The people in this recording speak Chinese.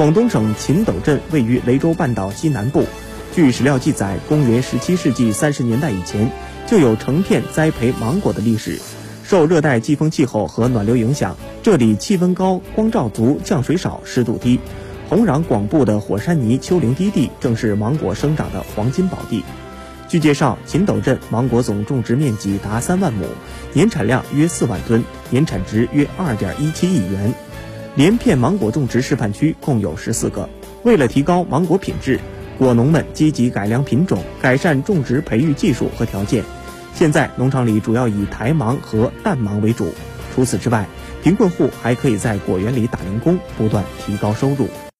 广东省秦斗镇位于雷州半岛西南部。据史料记载，公元17世纪30年代以前，就有成片栽培芒果的历史。受热带季风气候和暖流影响，这里气温高、光照足、降水少、湿度低，红壤广布的火山泥丘陵低地正是芒果生长的黄金宝地。据介绍，秦斗镇芒果总种植面积达三万亩，年产量约四万吨，年产值约二点一七亿元。连片芒果种植示范区共有十四个。为了提高芒果品质，果农们积极改良品种，改善种植培育技术和条件。现在农场里主要以台芒和淡芒为主。除此之外，贫困户还可以在果园里打零工，不断提高收入。